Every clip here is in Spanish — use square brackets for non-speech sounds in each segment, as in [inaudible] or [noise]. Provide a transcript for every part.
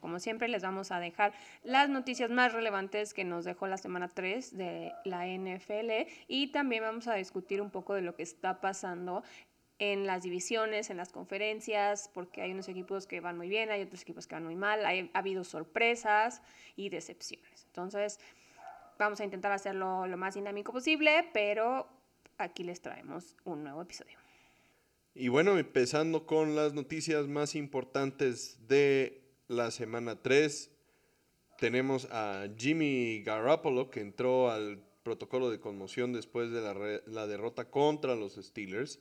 Como siempre, les vamos a dejar las noticias más relevantes que nos dejó la semana 3 de la NFL y también vamos a discutir un poco de lo que está pasando en las divisiones, en las conferencias, porque hay unos equipos que van muy bien, hay otros equipos que van muy mal, ha habido sorpresas y decepciones. Entonces, vamos a intentar hacerlo lo más dinámico posible, pero aquí les traemos un nuevo episodio. Y bueno, empezando con las noticias más importantes de la semana 3, tenemos a Jimmy Garoppolo que entró al protocolo de conmoción después de la, la derrota contra los Steelers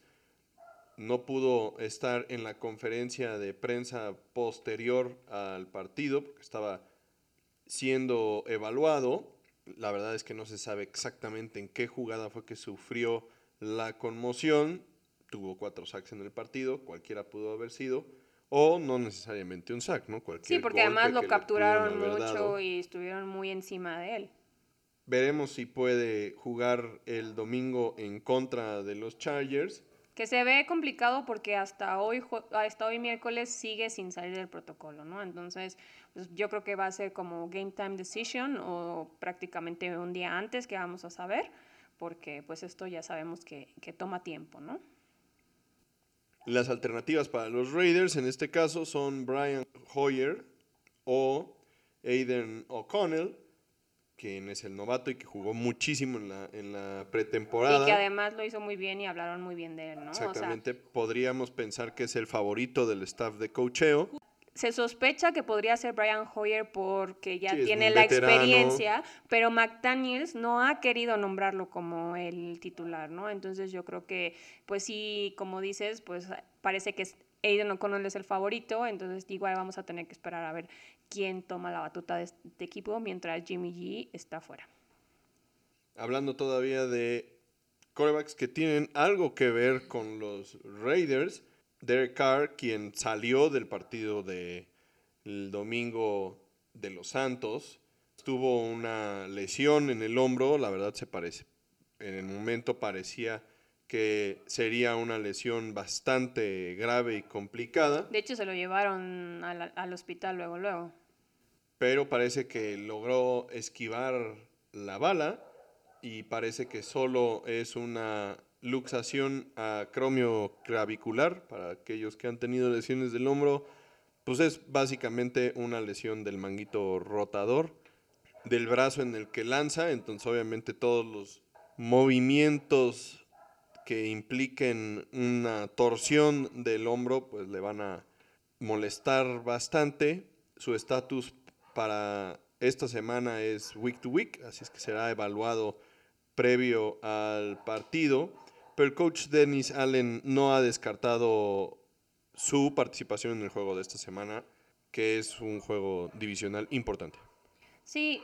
no pudo estar en la conferencia de prensa posterior al partido porque estaba siendo evaluado. La verdad es que no se sabe exactamente en qué jugada fue que sufrió la conmoción. Tuvo cuatro sacks en el partido, cualquiera pudo haber sido. O no necesariamente un sack, ¿no? sí, porque además lo capturaron mucho y estuvieron muy encima de él. Veremos si puede jugar el domingo en contra de los Chargers que se ve complicado porque hasta hoy, hasta hoy miércoles sigue sin salir del protocolo, ¿no? Entonces, pues, yo creo que va a ser como game time decision o prácticamente un día antes que vamos a saber, porque pues esto ya sabemos que, que toma tiempo, ¿no? Las alternativas para los Raiders en este caso son Brian Hoyer o Aiden O'Connell, quien es el novato y que jugó muchísimo en la, en la pretemporada. Y que además lo hizo muy bien y hablaron muy bien de él, ¿no? Exactamente. Podríamos pensar que es el favorito del staff de cocheo. Se sospecha que podría ser Brian Hoyer porque ya tiene la experiencia, pero McDaniels no ha querido nombrarlo como el titular, ¿no? Entonces yo creo que, pues sí, como dices, pues parece que Aiden O'Connell es el favorito, entonces igual vamos a tener que esperar a ver quién toma la batuta de este equipo mientras Jimmy G está fuera. Hablando todavía de corebacks que tienen algo que ver con los Raiders, Derek Carr, quien salió del partido del domingo de los Santos, tuvo una lesión en el hombro, la verdad se parece. En el momento parecía que sería una lesión bastante grave y complicada. De hecho, se lo llevaron al, al hospital luego, luego pero parece que logró esquivar la bala y parece que solo es una luxación acromioclavicular para aquellos que han tenido lesiones del hombro, pues es básicamente una lesión del manguito rotador del brazo en el que lanza, entonces obviamente todos los movimientos que impliquen una torsión del hombro pues le van a molestar bastante. Su estatus para esta semana es week to week, así es que será evaluado previo al partido. Pero el coach Dennis Allen no ha descartado su participación en el juego de esta semana, que es un juego divisional importante. Sí,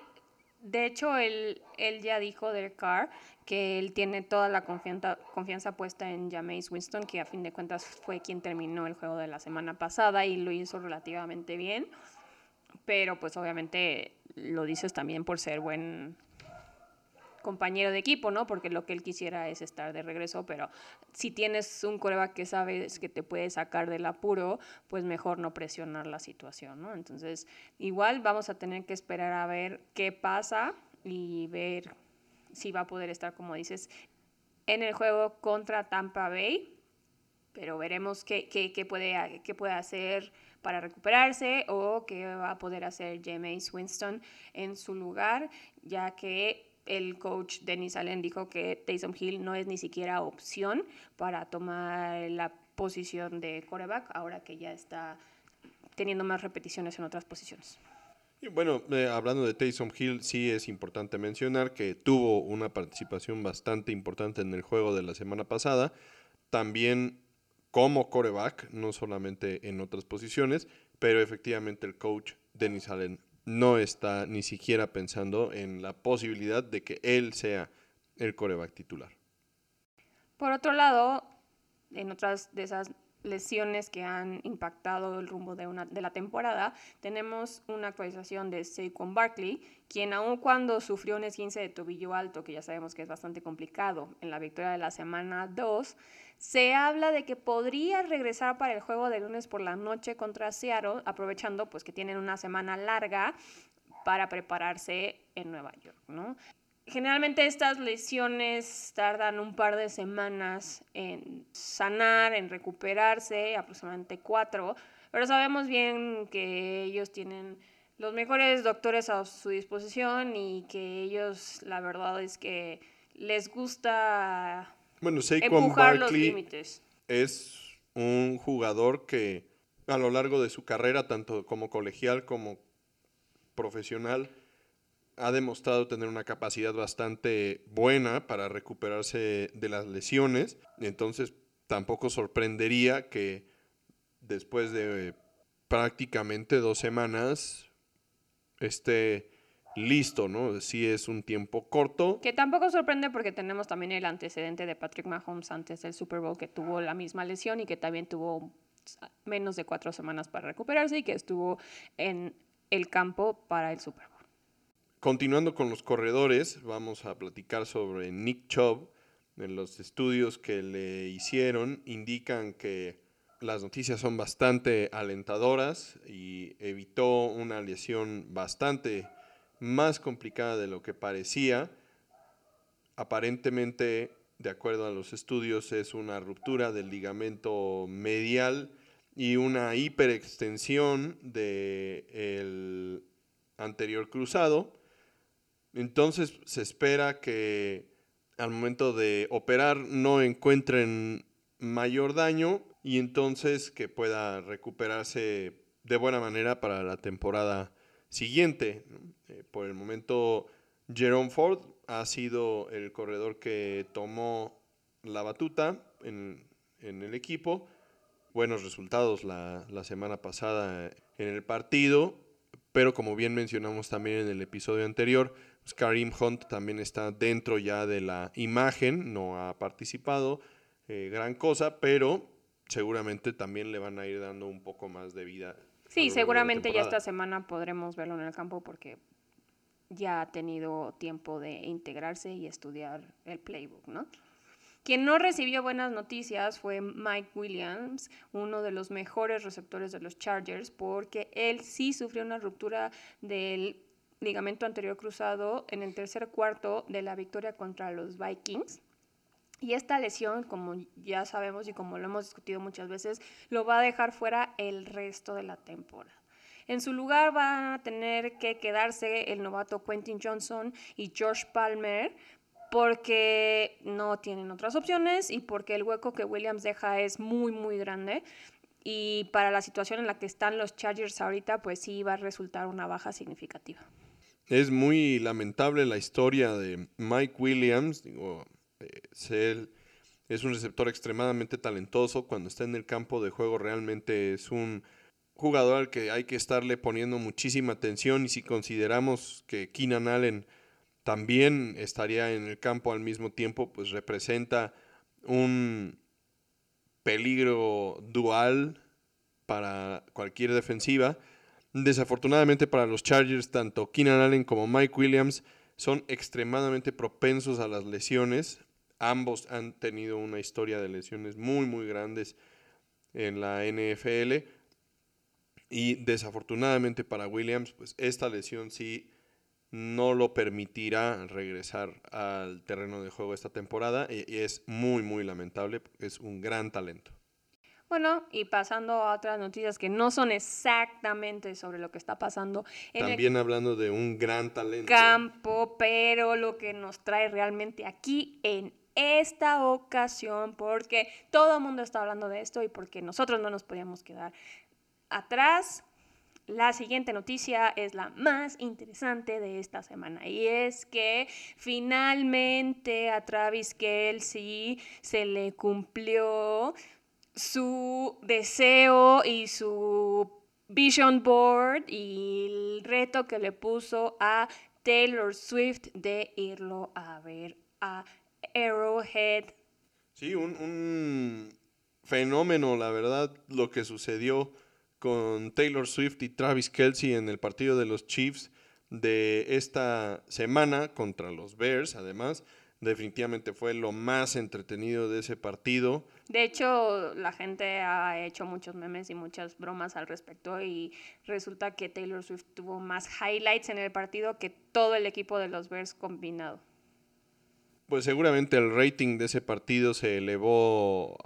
de hecho, él, él ya dijo, del Carr, que él tiene toda la confianza, confianza puesta en Jameis Winston, que a fin de cuentas fue quien terminó el juego de la semana pasada y lo hizo relativamente bien pero pues obviamente lo dices también por ser buen compañero de equipo, ¿no? Porque lo que él quisiera es estar de regreso, pero si tienes un coreback que sabes que te puede sacar del apuro, pues mejor no presionar la situación, ¿no? Entonces, igual vamos a tener que esperar a ver qué pasa y ver si va a poder estar, como dices, en el juego contra Tampa Bay, pero veremos qué, qué, puede, qué puede hacer para recuperarse o qué va a poder hacer James Winston en su lugar, ya que el coach Dennis Allen dijo que Taysom Hill no es ni siquiera opción para tomar la posición de coreback ahora que ya está teniendo más repeticiones en otras posiciones. Bueno, eh, hablando de Taysom Hill, sí es importante mencionar que tuvo una participación bastante importante en el juego de la semana pasada. También como coreback, no solamente en otras posiciones, pero efectivamente el coach Dennis Allen no está ni siquiera pensando en la posibilidad de que él sea el coreback titular. Por otro lado, en otras de esas lesiones que han impactado el rumbo de, una, de la temporada, tenemos una actualización de Saquon Barkley, quien aun cuando sufrió un esguince de tobillo alto, que ya sabemos que es bastante complicado, en la victoria de la semana 2, se habla de que podría regresar para el juego de lunes por la noche contra Seattle, aprovechando pues que tienen una semana larga para prepararse en Nueva York, ¿no? Generalmente estas lesiones tardan un par de semanas en sanar, en recuperarse, aproximadamente cuatro, pero sabemos bien que ellos tienen los mejores doctores a su disposición y que ellos, la verdad es que les gusta bueno, empujar los límites. Es un jugador que a lo largo de su carrera, tanto como colegial como profesional, ha demostrado tener una capacidad bastante buena para recuperarse de las lesiones. Entonces, tampoco sorprendería que después de prácticamente dos semanas esté listo, ¿no? Sí es un tiempo corto. Que tampoco sorprende porque tenemos también el antecedente de Patrick Mahomes antes del Super Bowl que tuvo la misma lesión y que también tuvo menos de cuatro semanas para recuperarse y que estuvo en el campo para el Super. Continuando con los corredores, vamos a platicar sobre Nick Chubb. En los estudios que le hicieron indican que las noticias son bastante alentadoras y evitó una lesión bastante más complicada de lo que parecía. Aparentemente, de acuerdo a los estudios, es una ruptura del ligamento medial y una hiperextensión del anterior cruzado entonces se espera que al momento de operar no encuentren mayor daño y entonces que pueda recuperarse de buena manera para la temporada siguiente. Eh, por el momento, Jerome Ford ha sido el corredor que tomó la batuta en, el equipo. Buenos resultados la, la semana pasada en el partido, pero como bien mencionamos también en el episodio anterior, Karim Hunt también está dentro ya de la imagen, no ha participado eh, gran cosa, pero seguramente también le van a ir dando un poco más de vida. Sí, seguramente ya esta semana podremos verlo en el campo porque ya ha tenido tiempo de integrarse y estudiar el playbook, ¿no? Quien no recibió buenas noticias fue Mike Williams, uno de los mejores receptores de los Chargers, porque él sí sufrió una ruptura del ligamento anterior cruzado en el tercer cuarto de la victoria contra los Vikings. Y esta lesión, como ya sabemos y como lo hemos discutido muchas veces, lo va a dejar fuera el resto de la temporada. En su lugar van a tener que quedarse el novato Quentin Johnson y George Palmer porque no tienen otras opciones y porque el hueco que Williams deja es muy, muy grande. Y para la situación en la que están los Chargers ahorita, pues sí va a resultar una baja significativa. Es muy lamentable la historia de Mike Williams. Digo, eh, es un receptor extremadamente talentoso. Cuando está en el campo de juego realmente es un jugador al que hay que estarle poniendo muchísima atención. Y si consideramos que Keenan Allen también estaría en el campo al mismo tiempo, pues representa un peligro dual para cualquier defensiva. Desafortunadamente para los Chargers, tanto Keenan Allen como Mike Williams son extremadamente propensos a las lesiones. Ambos han tenido una historia de lesiones muy, muy grandes en la NFL. Y desafortunadamente para Williams, pues esta lesión sí no lo permitirá regresar al terreno de juego esta temporada. Y es muy, muy lamentable, es un gran talento. Bueno, y pasando a otras noticias que no son exactamente sobre lo que está pasando en También hablando de un gran talento. Campo, pero lo que nos trae realmente aquí en esta ocasión, porque todo el mundo está hablando de esto y porque nosotros no nos podíamos quedar atrás. La siguiente noticia es la más interesante de esta semana y es que finalmente a Travis Kelsey se le cumplió su deseo y su vision board y el reto que le puso a Taylor Swift de irlo a ver a Arrowhead. Sí, un, fenómeno, la verdad, lo que sucedió con Taylor Swift y Travis Kelsey en el partido de los Chiefs de esta semana contra los Bears, además. Definitivamente fue lo más entretenido de ese partido. De hecho, la gente ha hecho muchos memes y muchas bromas al respecto y resulta que Taylor Swift tuvo más highlights en el partido que todo el equipo de los Bears combinado. Pues seguramente el rating de ese partido se elevó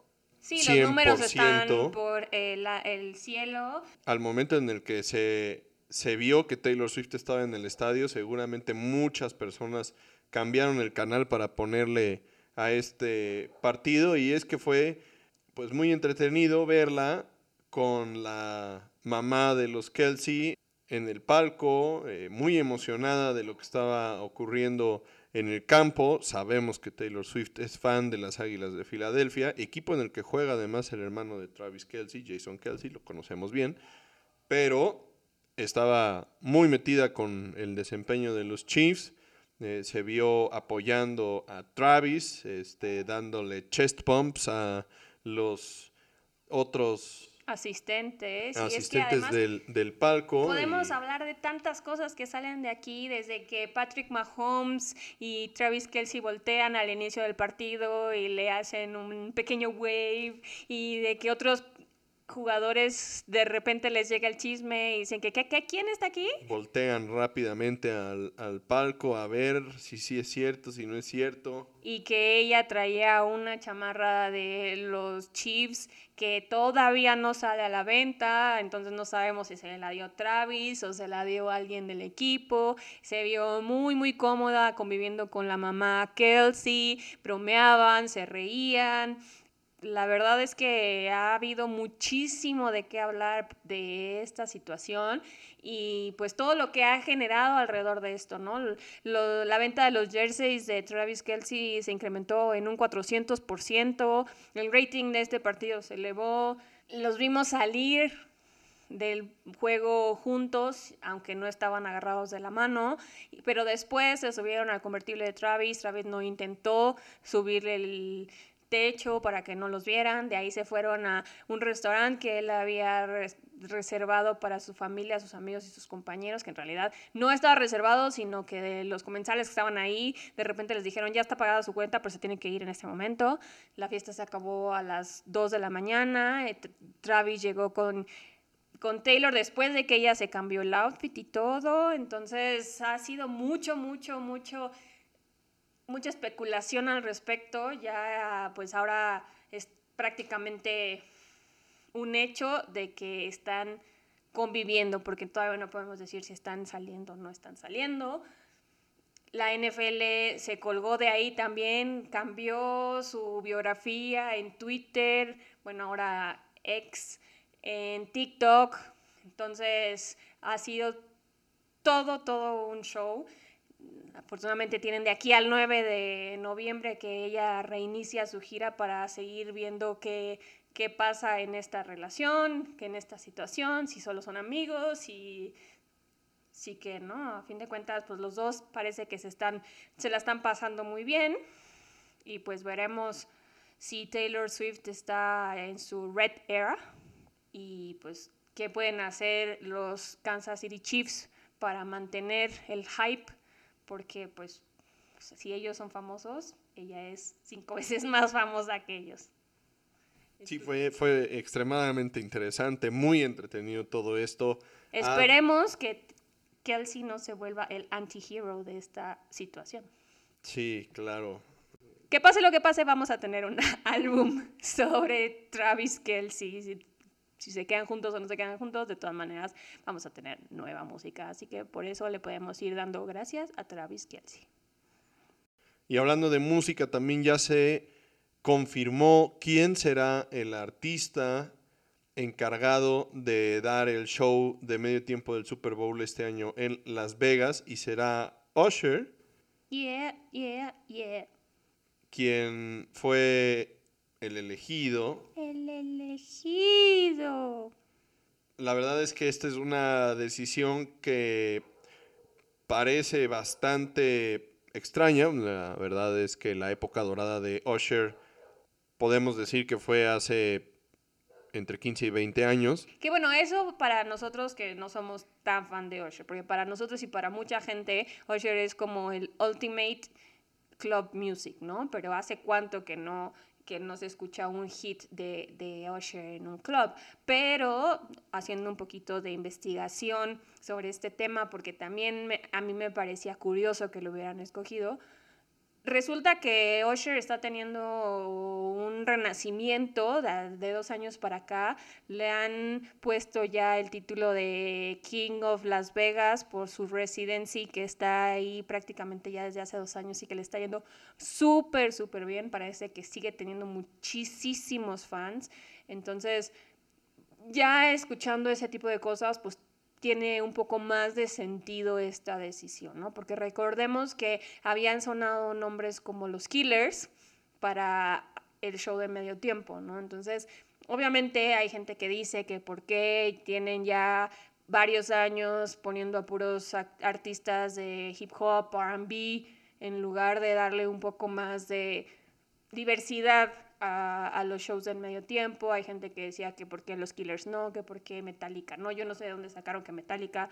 Sí, los números están por el, el, cielo. Al momento en el que se, se vio que Taylor Swift estaba en el estadio, seguramente muchas personas cambiaron el canal para ponerle a este partido y es que fue pues muy entretenido verla con la mamá de los Kelsey en el palco, eh, muy emocionada de lo que estaba ocurriendo en el campo. Sabemos que Taylor Swift es fan de las Águilas de Filadelfia, equipo en el que juega además el hermano de Travis Kelsey, Jason Kelsey, lo conocemos bien, pero estaba muy metida con el desempeño de los Chiefs. Eh, se vio apoyando a Travis, este, dándole chest pumps a los otros asistentes. Asistentes del, del, palco. Podemos hablar de tantas cosas que salen de aquí, desde que Patrick Mahomes y Travis Kelsey voltean al inicio del partido y le hacen un pequeño wave, y de que otros jugadores de repente les llega el chisme y dicen que ¿qué, quién está aquí? Voltean rápidamente al, palco a ver si sí es cierto, si no es cierto. Y que ella traía una chamarra de los Chiefs que todavía no sale a la venta, entonces no sabemos si se la dio Travis o se la dio alguien del equipo. Se vio muy, muy cómoda conviviendo con la mamá Kelsey, bromeaban, se reían la verdad es que ha habido muchísimo de qué hablar de esta situación y pues todo lo que ha generado alrededor de esto, ¿no? la venta de los jerseys de Travis Kelsey se incrementó en un 400%, el rating de este partido se elevó, los vimos salir del juego juntos, aunque no estaban agarrados de la mano, pero después se subieron al convertible de Travis, Travis no intentó subir el techo para que no los vieran. De ahí se fueron a un restaurante que él había reservado para su familia, sus amigos y sus compañeros, que en realidad no estaba reservado, sino que los comensales que estaban ahí, de repente les dijeron, ya está pagada su cuenta, pero se tiene que ir en este momento. La fiesta se acabó a las 2 de la mañana. Eh, Travis llegó con con Taylor después de que ella se cambió el outfit y todo. Entonces ha sido mucho, mucho, mucho mucha especulación al respecto, ya pues ahora es prácticamente un hecho de que están conviviendo, porque todavía no podemos decir si están saliendo o no están saliendo. La NFL se colgó de ahí también, cambió su biografía en Twitter, bueno, ahora ex, en TikTok. Entonces ha sido todo, todo un show afortunadamente tienen de aquí al 9 de noviembre que ella reinicia su gira para seguir viendo qué, qué pasa en esta relación, que en esta situación, si solo son amigos, y sí que, ¿no? A fin de cuentas, pues los dos parece que se, están, se la están pasando muy bien y pues veremos si Taylor Swift está en su red era y pues qué pueden hacer los Kansas City Chiefs para mantener el hype porque pues si ellos son famosos, ella es cinco [laughs] veces más famosa que ellos. Sí, fue, fue extremadamente interesante, muy entretenido todo esto. Esperemos que Kelsey no se vuelva el anti-hero de esta situación. Sí, claro. Que pase lo que pase, vamos a tener un [laughs] álbum sobre Travis Kelsey si se quedan juntos o no se quedan juntos, de todas maneras vamos a tener nueva música. Así que por eso le podemos ir dando gracias a Travis Kelsey. Y hablando de música, también ya se confirmó quién será el artista encargado de dar el show de medio tiempo del Super Bowl este año en Las Vegas y será Usher. Yeah, yeah, yeah. Quien fue el elegido. El elegido. La verdad es que esta es una decisión que parece bastante extraña. La verdad es que la época dorada de Usher podemos decir que fue hace entre 15 y 20 años. Que bueno, eso para nosotros que no somos tan fan de Usher, porque para nosotros y para mucha gente, Usher es como el ultimate club music, ¿no? Pero hace cuánto que no que no se escucha un hit de, de Usher en un club, pero haciendo un poquito de investigación sobre este tema, porque también a mí me parecía curioso que lo hubieran escogido, Resulta que Usher está teniendo un renacimiento de, dos años para acá. Le han puesto ya el título de King of Las Vegas por su residency que está ahí prácticamente ya desde hace dos años y que le está yendo súper, súper bien. Parece que sigue teniendo muchísimos fans. Entonces, ya escuchando ese tipo de cosas, pues tiene un poco más de sentido esta decisión, ¿no? Porque recordemos que habían sonado nombres como los Killers para el show de medio tiempo, ¿no? Entonces, obviamente hay gente que dice que por qué tienen ya varios años poniendo a puros artistas de hip hop, RB, en lugar de darle un poco más de diversidad a, los shows del medio tiempo. Hay gente que decía que por qué los Killers no, que por qué Metallica no. Yo no sé de dónde sacaron que Metallica,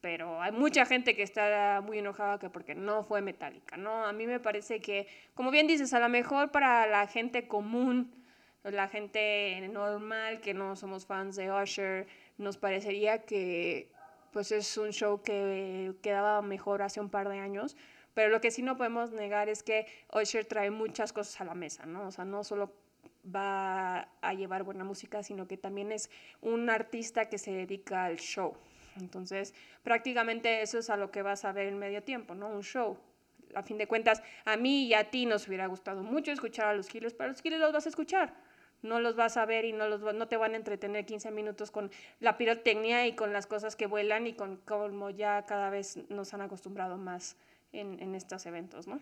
pero hay mucha gente que está muy enojada que porque no fue Metallica, ¿no? A mí me parece que, como bien dices, a lo mejor para la gente común, la gente normal que no somos fans de Usher, nos parecería que pues es un show que quedaba mejor hace un par de años, pero lo que sí no podemos negar es que Usher trae muchas cosas a la mesa, ¿no? O sea, no solo va a llevar buena música, sino que también es un artista que se dedica al show. Entonces, prácticamente eso es a lo que vas a ver en medio tiempo, ¿no? Un show. A fin de cuentas, a mí y a ti nos hubiera gustado mucho escuchar a los Killers, pero los Killers los vas a escuchar. No los vas a ver y no, los, no te van a entretener 15 minutos con la pirotecnia y con las cosas que vuelan y con como ya cada vez nos han acostumbrado más en, estos eventos, ¿no?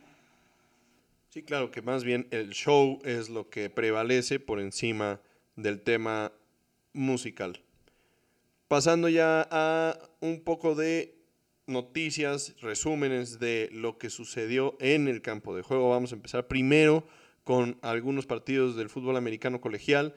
Sí, claro, que más bien el show es lo que prevalece por encima del tema musical. Pasando ya a un poco de noticias, resúmenes de lo que sucedió en el campo de juego. Vamos a empezar primero con algunos partidos del fútbol americano colegial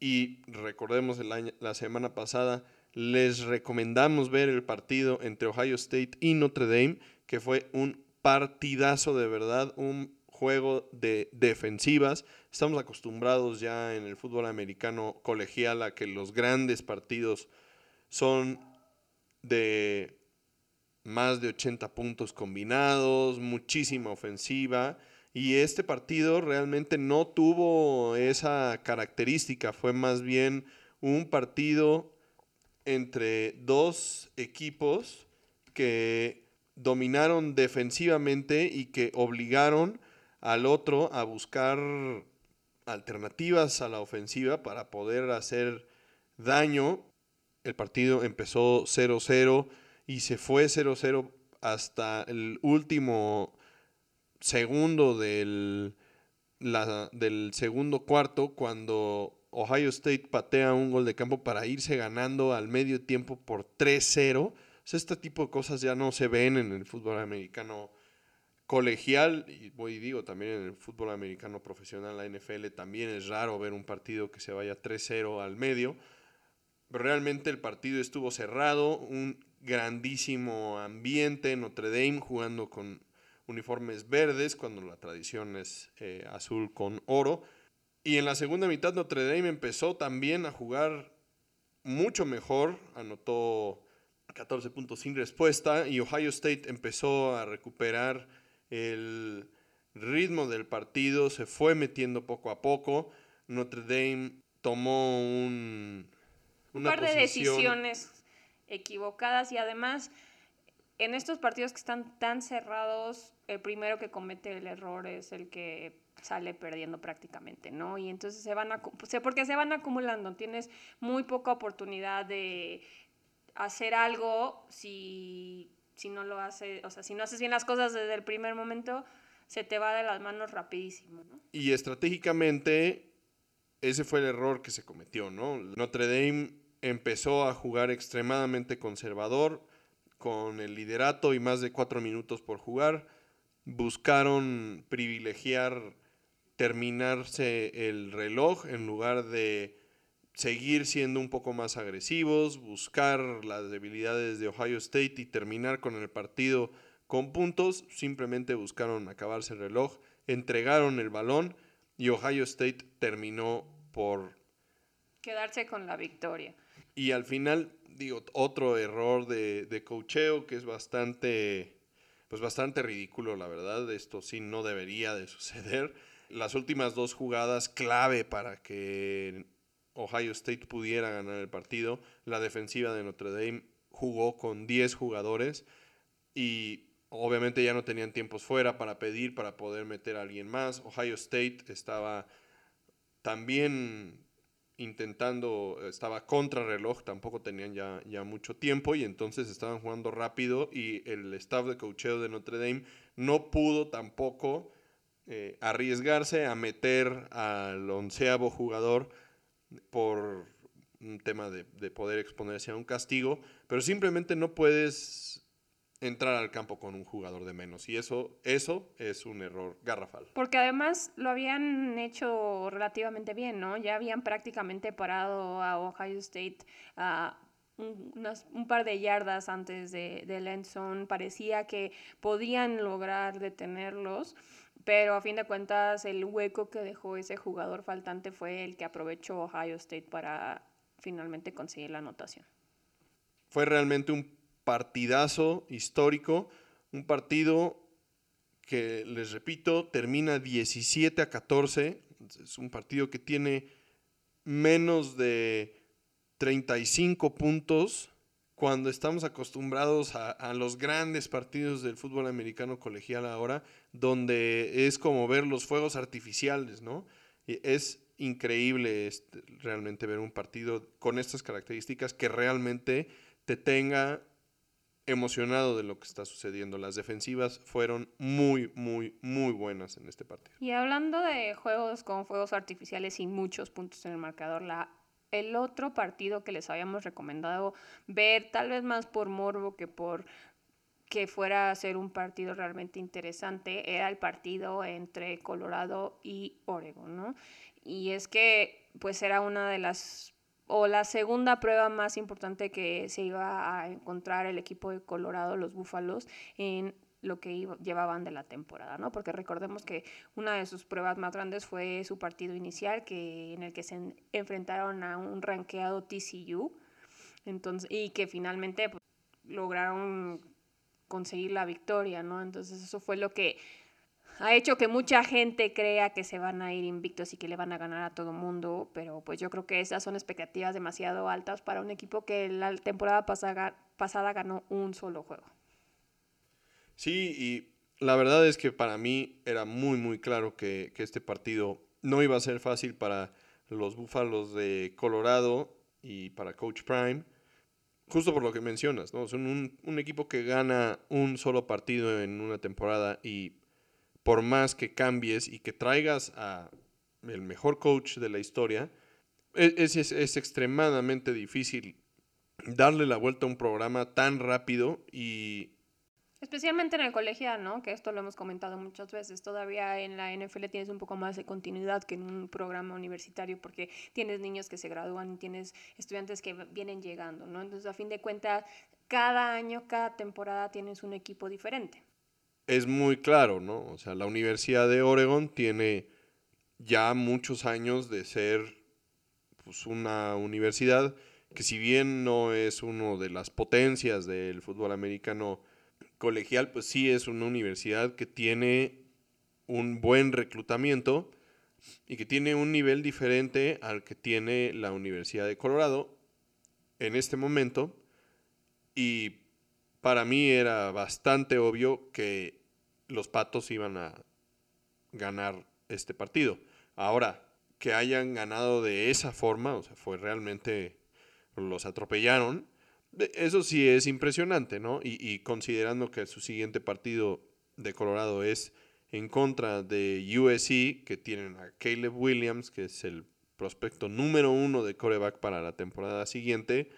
y recordemos la semana pasada les recomendamos ver el partido entre Ohio State y Notre Dame que fue un partidazo de verdad, un juego de defensivas. Estamos acostumbrados ya en el fútbol americano colegial a que los grandes partidos son de más de 80 puntos combinados, muchísima ofensiva. Y este partido realmente no tuvo esa característica, fue más bien un partido entre dos equipos que dominaron defensivamente y que obligaron al otro a buscar alternativas a la ofensiva para poder hacer daño. El partido empezó 0-0 y se fue 0-0 hasta el último segundo del, del segundo cuarto cuando Ohio State patea un gol de campo para irse ganando al medio tiempo por 3-0 este tipo de cosas ya no se ven en el fútbol americano colegial y voy digo también en el fútbol americano profesional, la NFL, también es raro ver un partido que se vaya 3-0 al medio. Pero realmente el partido estuvo cerrado, un grandísimo ambiente, Notre Dame jugando con uniformes verdes cuando la tradición es eh, azul con oro. Y en la segunda mitad Notre Dame empezó también a jugar mucho mejor, anotó 14 puntos sin respuesta y Ohio State empezó a recuperar el ritmo del partido, se fue metiendo poco a poco. Notre Dame tomó un, un par de decisiones equivocadas y además en estos partidos que están tan cerrados, el primero que comete el error es el que sale perdiendo prácticamente, ¿no? Y entonces se van a, porque se van acumulando, tienes muy poca oportunidad de hacer algo si, si no lo hace, o sea, si no haces bien las cosas desde el primer momento, se te va de las manos rapidísimo. Y estratégicamente, ese fue el error que se cometió, ¿no? Notre Dame empezó a jugar extremadamente conservador, con el liderato y más de cuatro minutos por jugar. Buscaron privilegiar terminarse el reloj en lugar de seguir siendo un poco más agresivos, buscar las debilidades de Ohio State y terminar con el partido con puntos. Simplemente buscaron acabarse el reloj, entregaron el balón y Ohio State terminó por quedarse con la victoria. Y al final, digo, otro error de, de cocheo que es bastante, pues bastante ridículo, la verdad. Esto sí no debería de suceder. Las últimas dos jugadas clave para que Ohio State pudiera ganar el partido, la defensiva de Notre Dame jugó con 10 jugadores y obviamente ya no tenían tiempos fuera para pedir, para poder meter a alguien más. Ohio State estaba también intentando, estaba contra reloj, tampoco tenían ya, ya mucho tiempo y entonces estaban jugando rápido y el staff de cocheo de Notre Dame no pudo tampoco eh, arriesgarse a meter al onceavo jugador por un tema de, de poder exponerse a un castigo, pero simplemente no puedes entrar al campo con un jugador de menos. Y eso, eso es un error garrafal. Porque además lo habían hecho relativamente bien, ¿no? Ya habían prácticamente parado a Ohio State a un, par de yardas antes de, de Parecía que podían lograr detenerlos. Pero a fin de cuentas, el hueco que dejó ese jugador faltante fue el que aprovechó Ohio State para finalmente conseguir la anotación. Fue realmente un partidazo histórico, un partido que, les repito, termina 17 a 14. Es un partido que tiene menos de 35 puntos cuando estamos acostumbrados a, los grandes partidos del fútbol americano colegial ahora, donde es como ver los fuegos artificiales, ¿no? Es increíble este, realmente ver un partido con estas características que realmente te tenga emocionado de lo que está sucediendo. Las defensivas fueron muy, muy, muy buenas en este partido. Y hablando de juegos con fuegos artificiales y muchos puntos en el marcador, la, el otro partido que les habíamos recomendado ver, tal vez más por morbo que por que fuera a ser un partido realmente interesante, era el partido entre Colorado y Oregon, ¿no? Y es que pues era una de las o la segunda prueba más importante que se iba a encontrar el equipo de Colorado, los Búfalos, en lo que llevaban de la temporada, ¿no? Porque recordemos que una de sus pruebas más grandes fue su partido inicial, que, en el que se enfrentaron a un ranqueado TCU, entonces, y que finalmente pues, lograron conseguir la victoria, ¿no? Entonces eso fue lo que ha hecho que mucha gente crea que se van a ir invictos y que le van a ganar a todo mundo, pero pues yo creo que esas son expectativas demasiado altas para un equipo que la temporada pasada, pasada ganó un solo juego. Sí, y la verdad es que para mí era muy, muy claro que, este partido no iba a ser fácil para los Búfalos de Colorado y para Coach Prime, justo por lo que mencionas, ¿no? Son un, un equipo que gana un solo partido en una temporada y por más que cambies y que traigas a el mejor coach de la historia, e, es, es, extremadamente difícil darle la vuelta a un programa tan rápido y... Especialmente en el colegial, ¿no? Que esto lo hemos comentado muchas veces. Todavía en la NFL tienes un poco más de continuidad que en un programa universitario porque tienes niños que se gradúan y tienes estudiantes que vienen llegando, ¿no? Entonces, a fin de cuentas, cada año, cada temporada tienes un equipo diferente es muy claro, ¿no? O sea, la Universidad de Oregon tiene ya muchos años de ser pues, una universidad que si bien no es una de las potencias del fútbol americano colegial, pues sí es una universidad que tiene un buen reclutamiento y que tiene un nivel diferente al que tiene la Universidad de Colorado en este momento. Y para mí era bastante obvio que los Patos iban a ganar este partido. Ahora, que hayan ganado de esa forma, o sea, fue realmente, los atropellaron, eso sí es impresionante, ¿no? Y, considerando que su siguiente partido de Colorado es en contra de USC, que tienen a Caleb Williams, que es el prospecto número uno de coreback para la temporada siguiente,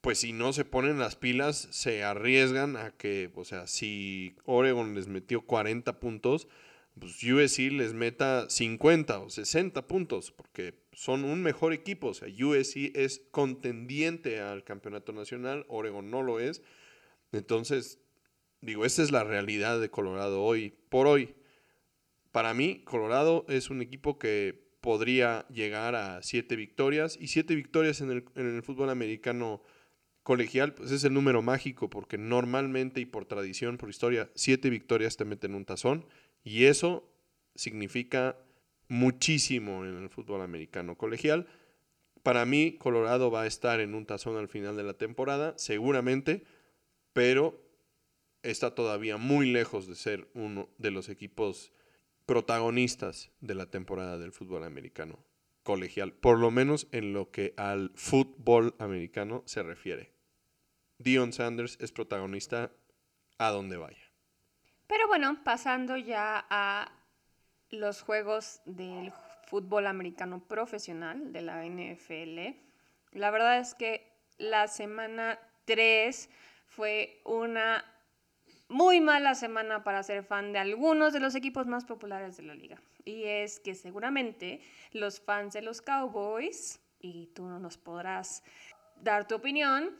pues si no se ponen las pilas, se arriesgan a que, o sea, si Oregon les metió 40 puntos, pues USC les meta 50 o 60 puntos, porque son un mejor equipo. O sea, USC es contendiente al campeonato nacional, Oregon no lo es. Entonces, digo, esta es la realidad de Colorado hoy, por hoy. Para mí, Colorado es un equipo que podría llegar a siete victorias y siete victorias en el, en el fútbol americano colegial, pues es el número mágico porque normalmente y por tradición, por historia, siete victorias te meten un tazón y eso significa muchísimo en el fútbol americano colegial. Para mí, Colorado va a estar en un tazón al final de la temporada, seguramente, pero está todavía muy lejos de ser uno de los equipos protagonistas de la temporada del fútbol americano colegial, por lo menos en lo que al fútbol americano se refiere. Dion Sanders es protagonista a donde vaya. Pero bueno, pasando ya a los juegos del fútbol americano profesional de la NFL, la verdad es que la semana 3 fue una muy mala semana para ser fan de algunos de los equipos más populares de la liga. Y es que seguramente los fans de los Cowboys, y tú no nos podrás dar tu opinión,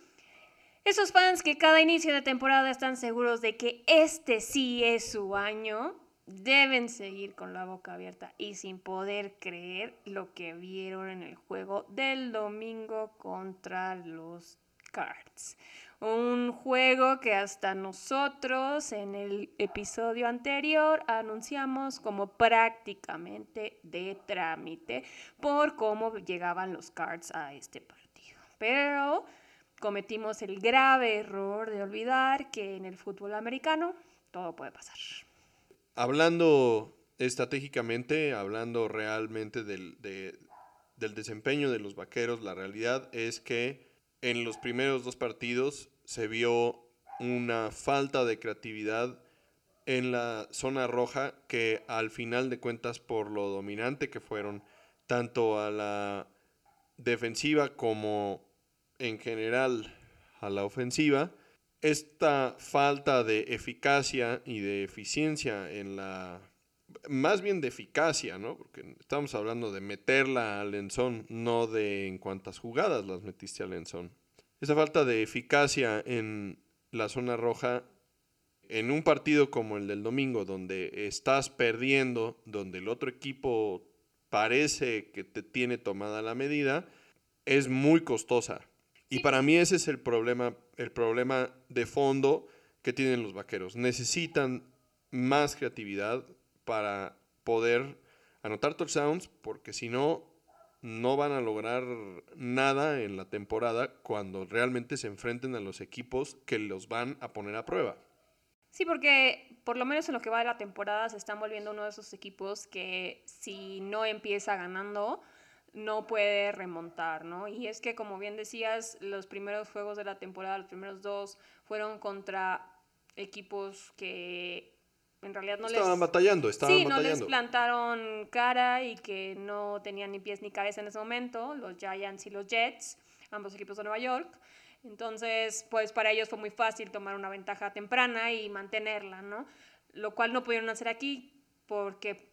esos fans que cada inicio de temporada están seguros de que este sí es su año, deben seguir con la boca abierta y sin poder creer lo que vieron en el juego del domingo contra los Cards. Un juego que hasta nosotros en el episodio anterior anunciamos como prácticamente de trámite por cómo llegaban los Cards a este partido. Pero cometimos el grave error de olvidar que en el fútbol americano todo puede pasar. Hablando estratégicamente, hablando realmente del, del desempeño de los vaqueros, la realidad es que en los primeros dos partidos se vio una falta de creatividad en la zona roja que al final de cuentas por lo dominante que fueron tanto a la defensiva como en general a la ofensiva, esta falta de eficacia y de eficiencia en la... Más bien de eficacia, ¿no? Porque estamos hablando de meterla al Lenzón, no de en cuántas jugadas las metiste al Lenzón. Esa falta de eficacia en la zona roja, en un partido como el del domingo, donde estás perdiendo, donde el otro equipo parece que te tiene tomada la medida, es muy costosa. Y para mí ese es el problema, el problema de fondo que tienen los vaqueros. Necesitan más creatividad para poder anotar touchdowns, porque si no, no van a lograr nada en la temporada cuando realmente se enfrenten a los equipos que los van a poner a prueba. Sí, porque por lo menos en lo que va de la temporada se están volviendo uno de esos equipos que si no empieza ganando, no puede remontar, ¿no? Y es que, como bien decías, los primeros juegos de la temporada, los primeros dos, fueron contra equipos que en realidad no estaban batallando, estaban sí, batallando. no les plantaron cara y que no tenían ni pies ni cabeza en ese momento, los Giants y los Jets, ambos equipos de Nueva York. Entonces, pues para ellos fue muy fácil tomar una ventaja temprana y mantenerla, ¿no? Lo cual no pudieron hacer aquí porque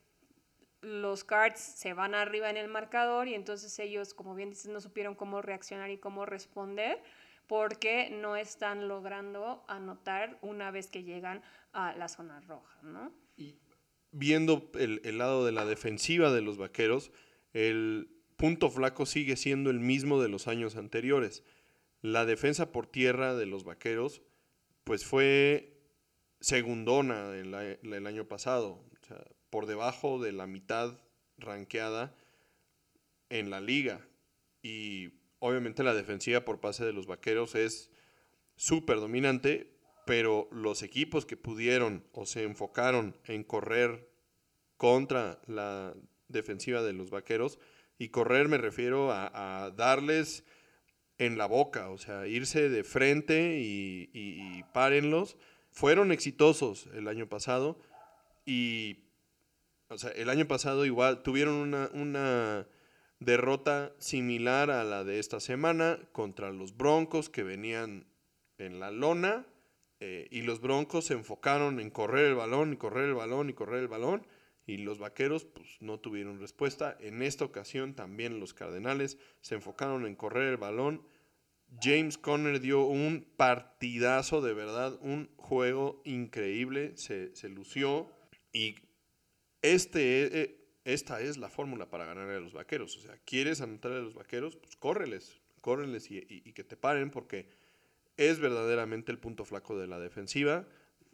los Cards se van arriba en el marcador y entonces ellos, como bien dices, no supieron cómo reaccionar y cómo responder porque no están logrando anotar una vez que llegan a la zona roja, ¿no? Viendo el, el lado de la defensiva de los vaqueros, el punto flaco sigue siendo el mismo de los años anteriores. La defensa por tierra de los vaqueros, pues fue segundona el, año pasado. Por debajo de la mitad ranqueada en la liga. Y obviamente la defensiva por pase de los vaqueros es súper dominante, pero los equipos que pudieron o se enfocaron en correr contra la defensiva de los vaqueros, y correr me refiero a, darles en la boca, o sea, irse de frente y, y, párenlos, fueron exitosos el año pasado y o sea, el año pasado igual tuvieron una, derrota similar a la de esta semana contra los Broncos que venían en la lona eh, y los Broncos se enfocaron en correr el balón y correr el balón y correr el balón y los vaqueros pues, no tuvieron respuesta. En esta ocasión también los Cardenales se enfocaron en correr el balón. James Conner dio un partidazo de verdad, un juego increíble, se, lució y este, eh, esta es la fórmula para ganar a los vaqueros. O sea, ¿quieres anotar a los vaqueros? Pues córreles, córreles y que te paren porque es verdaderamente el punto flaco de la defensiva.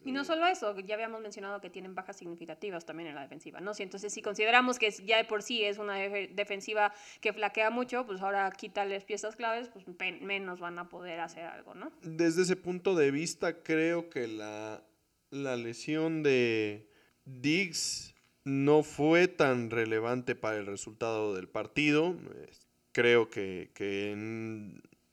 Y no solo eso, ya habíamos mencionado que tienen bajas significativas también en la defensiva, ¿no? entonces, si consideramos que ya de por sí es una defensiva que flaquea mucho, pues ahora quítales piezas claves, pues menos van a poder hacer algo, ¿no? Desde ese punto de vista, creo que la, la lesión de Diggs no fue tan relevante para el resultado del partido. Creo que, que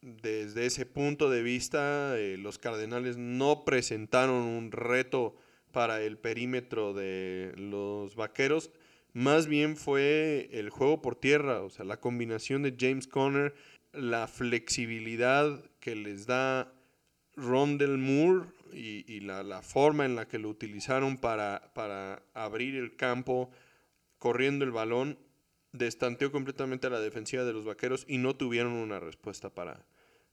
desde ese punto de vista, eh, los Cardenales no presentaron un reto para el perímetro de los Vaqueros. Más bien fue el juego por tierra, o sea, la combinación de James Conner, la flexibilidad que les da Rondell Moore y, la, forma en la que lo utilizaron para, para abrir el campo, corriendo el balón, destanteó completamente a la defensiva de los Vaqueros y no tuvieron una respuesta para,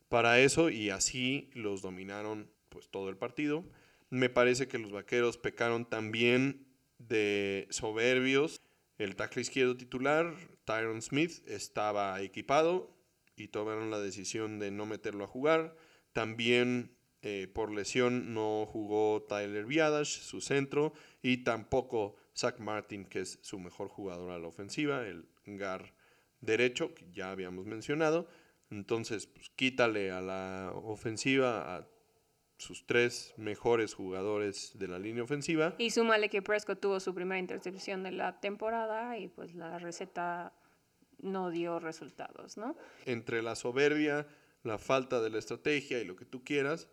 para eso y así los dominaron pues todo el partido. Me parece que los Vaqueros pecaron también de soberbios. El tackle izquierdo titular, Tyron Smith, estaba equipado y tomaron la decisión de no meterlo a jugar. También eh, por lesión no jugó Tyler Viadash, su centro, y tampoco Zach Martin, que es su mejor jugador a la ofensiva, el gar derecho, que ya habíamos mencionado. Entonces, pues, quítale a la ofensiva a sus tres mejores jugadores de la línea ofensiva. Y súmale que Prescott tuvo su primera intercepción de la temporada y pues la receta no dio resultados, ¿no? Entre la soberbia, la falta de la estrategia y lo que tú quieras,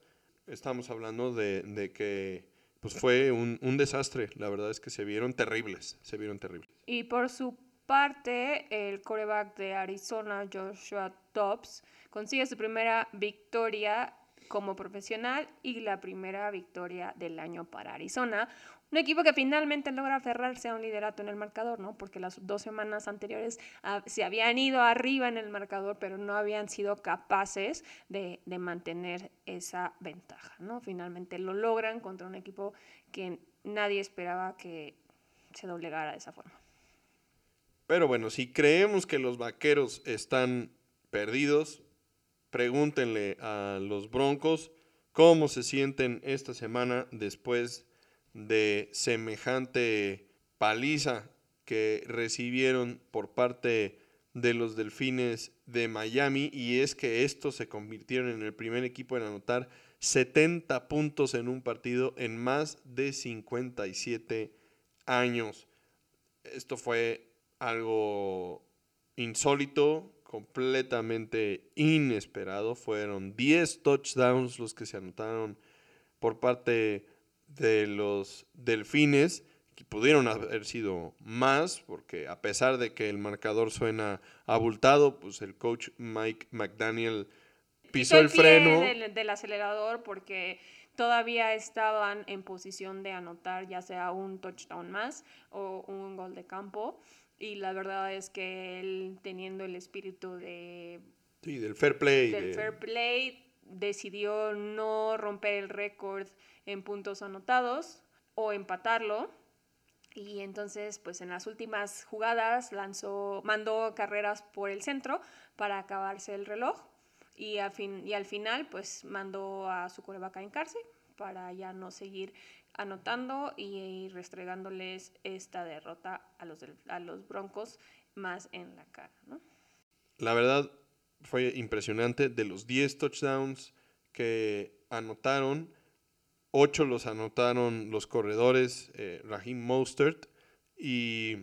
estamos hablando de, que pues fue un, un, desastre. La verdad es que se vieron terribles, se vieron terribles. Y por su parte, el coreback de Arizona, Joshua Dobbs, consigue su primera victoria como profesional y la primera victoria del año para Arizona. Un equipo que finalmente logra aferrarse a un liderato en el marcador, ¿no? Porque las dos semanas anteriores ah, se habían ido arriba en el marcador, pero no habían sido capaces de, de mantener esa ventaja, ¿no? Finalmente lo logran contra un equipo que nadie esperaba que se doblegara de esa forma. Pero bueno, si creemos que los vaqueros están perdidos, pregúntenle a los Broncos cómo se sienten esta semana después de semejante paliza que recibieron por parte de los Delfines de Miami y es que estos se convirtieron en el primer equipo en anotar 70 puntos en un partido en más de 57 años. Esto fue algo insólito, completamente inesperado. Fueron 10 touchdowns los que se anotaron por parte de los delfines, que pudieron haber sido más, porque a pesar de que el marcador suena abultado, pues el coach Mike McDaniel pisó el, freno. Del, del acelerador porque todavía estaban en posición de anotar ya sea un touchdown más o un gol de campo. Y la verdad es que él, teniendo el espíritu de... Sí, del fair play. Del fair play, decidió no romper el récord en puntos anotados o empatarlo. Y entonces, pues en las últimas jugadas lanzó, mandó carreras por el centro para acabarse el reloj. Y, fin, y al final, pues mandó a su coreback a encarse para ya no seguir anotando y restregándoles esta derrota a los, a los Broncos más en la cara. La verdad fue impresionante. De los 10 touchdowns que anotaron, 8 los anotaron los corredores eh, Raheem Mostert y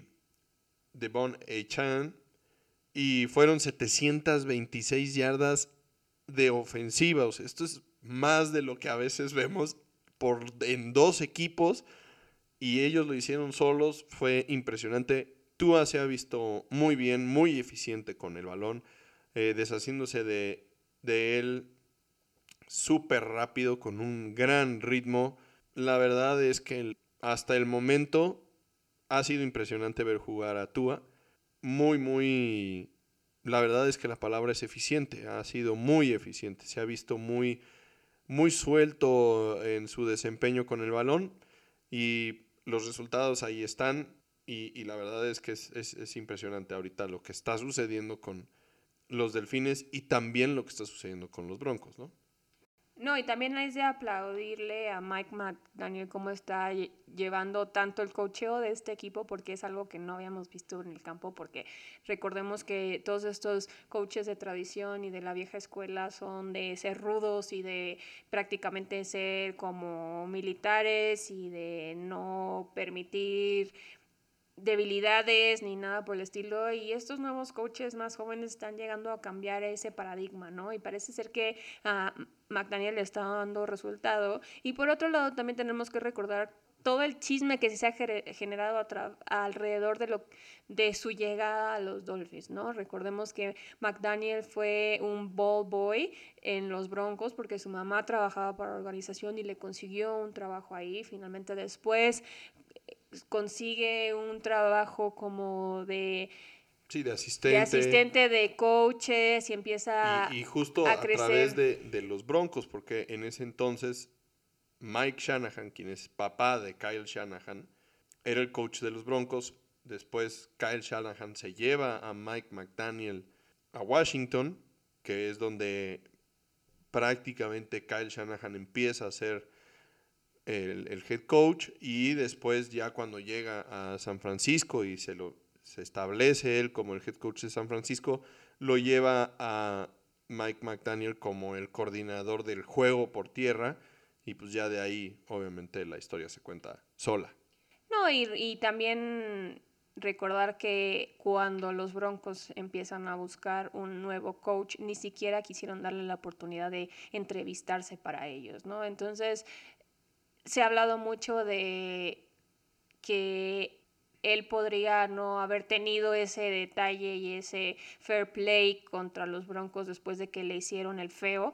Devon Chan y fueron 726 yardas de ofensiva. esto es más de lo que a veces vemos por, en dos equipos y ellos lo hicieron solos. Fue impresionante. Tua se ha visto muy bien, muy eficiente con el balón, eh, deshaciéndose de, de él súper rápido, con un gran ritmo. La verdad es que hasta el momento ha sido impresionante ver jugar a Tua. Muy, muy... La verdad es que la palabra es eficiente, ha sido muy eficiente, se ha visto muy, muy suelto en su desempeño con el balón y los resultados ahí están y, la verdad es que es, es impresionante ahorita lo que está sucediendo con los delfines y también lo que está sucediendo con los broncos, ¿no? No, y también es de aplaudirle a Mike McDaniel cómo está llevando tanto el cocheo de este equipo, porque es algo que no habíamos visto en el campo, porque recordemos que todos estos coaches de tradición y de la vieja escuela son de ser rudos y de prácticamente ser como militares y de no permitir debilidades ni nada por el estilo y estos nuevos coaches más jóvenes están llegando a cambiar ese paradigma, ¿no? Y parece ser que a McDaniel le está dando resultado y por otro lado también tenemos que recordar todo el chisme que se ha generado alrededor de, lo, de su llegada a los Dolphins, ¿no? Recordemos que McDaniel fue un ball boy en los Broncos porque su mamá trabajaba para la organización y le consiguió un trabajo ahí. Finalmente después consigue un trabajo como de... Sí, de asistente. De asistente de coaches y empieza y, y justo a, través de, de, los Broncos, porque en ese entonces Mike Shanahan, quien es papá de Kyle Shanahan, era el coach de los Broncos. Después Kyle Shanahan se lleva a Mike McDaniel a Washington, que es donde prácticamente Kyle Shanahan empieza a ser el, head coach y después ya cuando llega a San Francisco y se, lo, se establece él como el head coach de San Francisco, lo lleva a Mike McDaniel como el coordinador del juego por tierra y pues ya de ahí obviamente la historia se cuenta sola. No, y, y también recordar que cuando los Broncos empiezan a buscar un nuevo coach, ni siquiera quisieron darle la oportunidad de entrevistarse para ellos, ¿no? Entonces, se ha hablado mucho de que él podría no haber tenido ese detalle y ese fair play contra los Broncos después de que le hicieron el feo,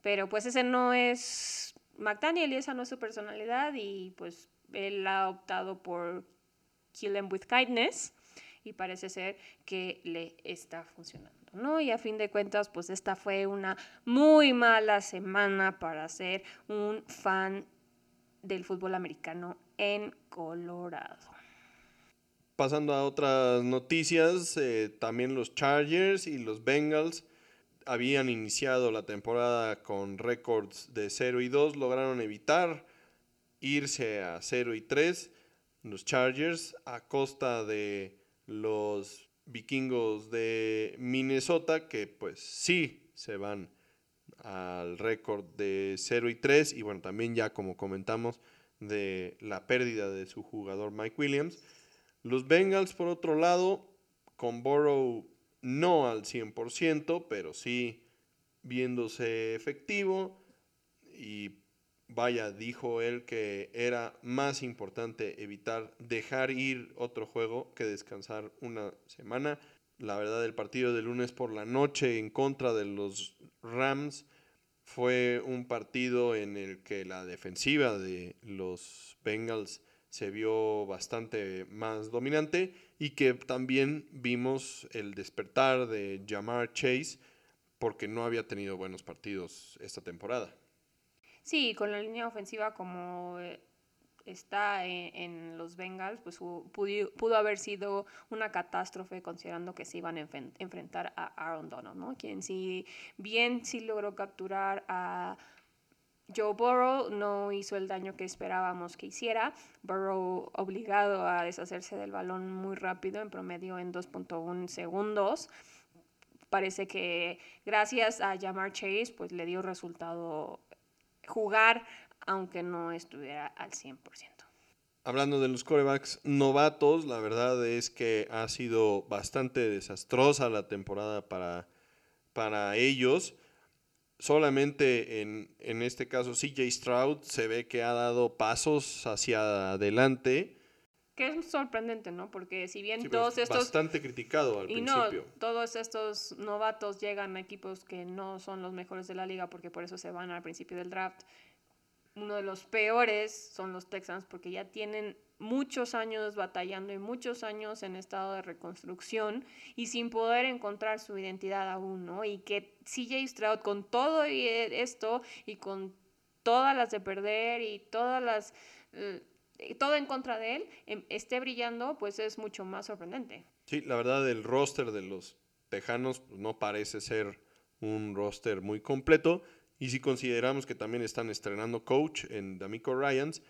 pero pues ese no es McDaniel y esa no es su personalidad y pues él ha optado por kill him with kindness y parece ser que le está funcionando. ¿no? Y a fin de cuentas, pues esta fue una muy mala semana para ser un fan del fútbol americano en Colorado. Pasando a otras noticias, eh, también los Chargers y los Bengals habían iniciado la temporada con récords de 0 y 2, lograron evitar irse a 0 y 3 los Chargers a costa de los vikingos de Minnesota que pues sí se van al récord de 0 y 3 y bueno, también ya como comentamos de la pérdida de su jugador Mike Williams. Los Bengals por otro lado, con Burrow no al 100%, pero sí viéndose efectivo y vaya, dijo él que era más importante evitar dejar ir otro juego que descansar una semana. La verdad, el partido de lunes por la noche en contra de los Rams fue un partido en el que la defensiva de los Bengals se vio bastante más dominante y que también vimos el despertar de Jamar Chase porque no había tenido buenos partidos esta temporada. Sí, con la línea ofensiva como eh, está en, los Bengals, pues pudo, haber sido una catástrofe considerando que se iban a enfrentar a Aaron Donald, ¿no? Quien si bien sí logró capturar a Joe Burrow, no hizo el daño que esperábamos que hiciera. Burrow obligado a deshacerse del balón muy rápido, en promedio en 2.1 segundos. Parece que gracias a Jamar Chase, pues le dio resultado jugar aunque no estuviera al 100%. Hablando de los corebacks novatos, la verdad es que ha sido bastante desastrosa la temporada para, para ellos. Solamente en, en este caso CJ Stroud se ve que ha dado pasos hacia adelante. Que es sorprendente, ¿no? Porque si bien todos estos... Bastante criticado al y principio. No, todos estos novatos llegan a equipos que no son los mejores de la liga porque por eso se van al principio del draft uno de los peores son los Texans porque ya tienen muchos años batallando y muchos años en estado de reconstrucción y sin poder encontrar su identidad aún, ¿no? Y que CJ Stroud con todo y esto y con todas las de perder y todas las... Eh, todo en contra de él, em, esté brillando, pues es mucho más sorprendente. Sí, la verdad el roster de los Tejanos no parece ser un roster muy completo. Y si consideramos que también están estrenando coach en D'Amico Ryans,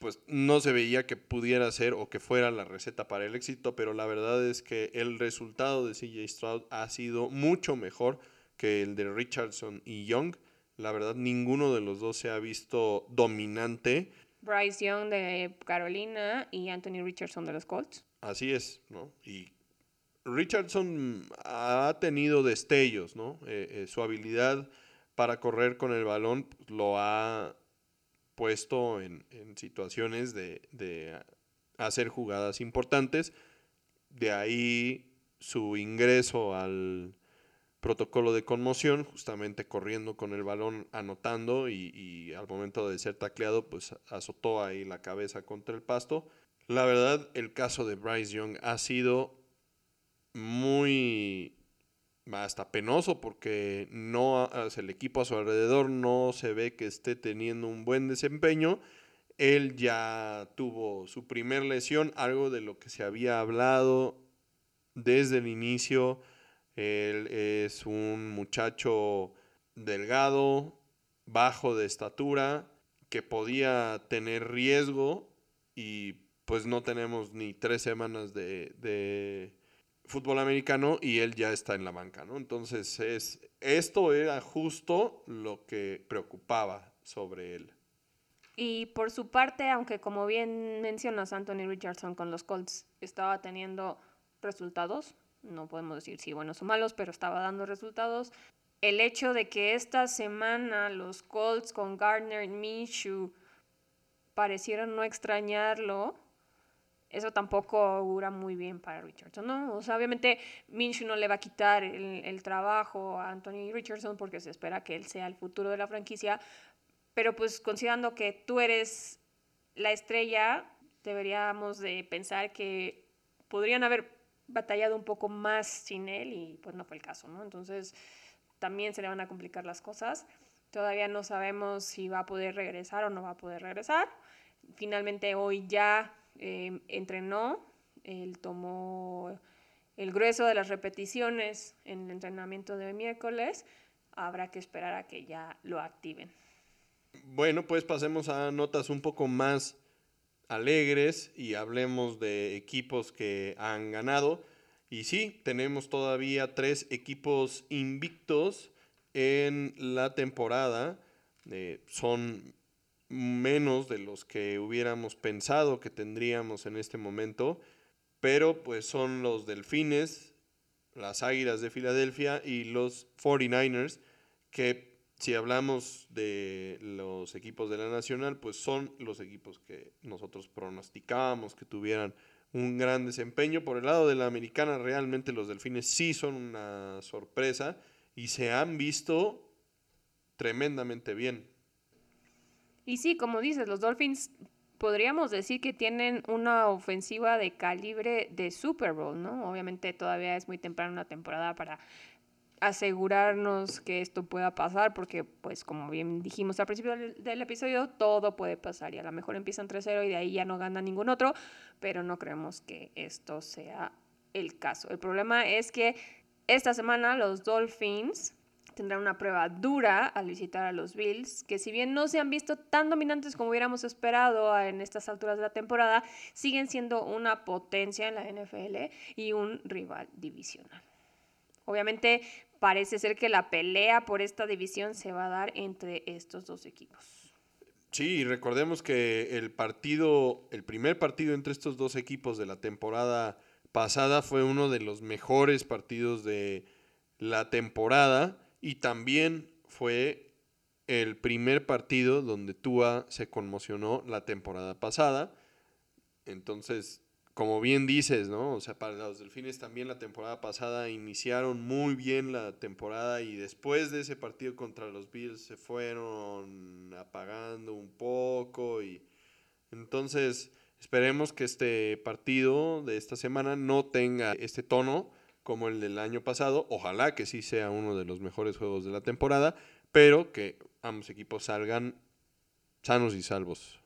pues no se veía que pudiera ser o que fuera la receta para el éxito, pero la verdad es que el resultado de CJ Stroud ha sido mucho mejor que el de Richardson y Young. La verdad, ninguno de los dos se ha visto dominante. Bryce Young de Carolina y Anthony Richardson de los Colts. Así es, ¿no? Y Richardson ha tenido destellos, ¿no? Eh, eh, su habilidad para correr con el balón pues, lo ha puesto en, situaciones de, hacer jugadas importantes. De ahí su ingreso al protocolo de conmoción, justamente corriendo con el balón, anotando y, al momento de ser tacleado, pues azotó ahí la cabeza contra el pasto. La verdad, el caso de Bryce Young ha sido muy hasta penoso porque no el equipo a su alrededor no se ve que esté teniendo un buen desempeño. Él ya tuvo su primer lesión, algo de lo que se había hablado desde el inicio. Él es un muchacho delgado, bajo de estatura, que podía tener riesgo y pues no tenemos ni tres semanas de, de fútbol americano y él ya está en la banca, ¿no? Entonces, es, esto era justo lo que preocupaba sobre él. Y por su parte, aunque como bien mencionas, Anthony Richardson con los Colts estaba teniendo resultados, no podemos decir si buenos o malos, pero estaba dando resultados. El hecho de que esta semana los Colts con Gardner Minshew parecieron no extrañarlo, eso tampoco augura muy bien para Richardson, ¿no? O sea, obviamente Minshew no le va a quitar el, trabajo a Anthony Richardson porque se espera que él sea el futuro de la franquicia, pero pues considerando que tú eres la estrella, deberíamos de pensar que podrían haber batallado un poco más sin él y pues no fue el caso, ¿no? Entonces también se le van a complicar las cosas. Todavía no sabemos si va a poder regresar o no va a poder regresar. Finalmente hoy ya Em, entrenó, él tomó el grueso de las repeticiones en el entrenamiento de miércoles, habrá que esperar a que ya lo activen. Bueno, pues pasemos a notas un poco más alegres y hablemos de equipos que han ganado. Y sí, tenemos todavía tres equipos invictos en la temporada. Eh, son menos de los que hubiéramos pensado que tendríamos en este momento, pero pues son los Delfines, las Águilas de Filadelfia y los 49ers, que si hablamos de los equipos de la Nacional, pues son los equipos que nosotros pronosticábamos que tuvieran un gran desempeño. Por el lado de la americana, realmente los Delfines sí son una sorpresa y se han visto tremendamente bien. Y sí, como dices, los Dolphins podríamos decir que tienen una ofensiva de calibre de Super Bowl, ¿no? Obviamente todavía es muy temprano una temporada para asegurarnos que esto pueda pasar, porque pues como bien dijimos al principio del, episodio, todo puede pasar y a lo mejor empiezan 3-0 y de ahí ya no gana ningún otro, pero no creemos que esto sea el caso. El problema es que esta semana los Dolphins tendrán una prueba dura al visitar a los Bills, que si bien no se han visto tan dominantes como hubiéramos esperado en estas alturas de la temporada, siguen siendo una potencia en la NFL y un rival divisional. Obviamente parece ser que la pelea por esta división se va a dar entre estos dos equipos. Sí, recordemos que el partido, el primer partido entre estos dos equipos de la temporada pasada fue uno de los mejores partidos de la temporada y también fue el primer partido donde Tua se conmocionó la temporada pasada. Entonces, como bien dices, ¿no? O sea, para los Delfines también la temporada pasada iniciaron muy bien la temporada y después de ese partido contra los Bills se fueron apagando un poco y entonces esperemos que este partido de esta semana no tenga este tono como el del año pasado. Ojalá que sí sea uno de los mejores juegos de la temporada, pero que ambos equipos salgan sanos y salvos.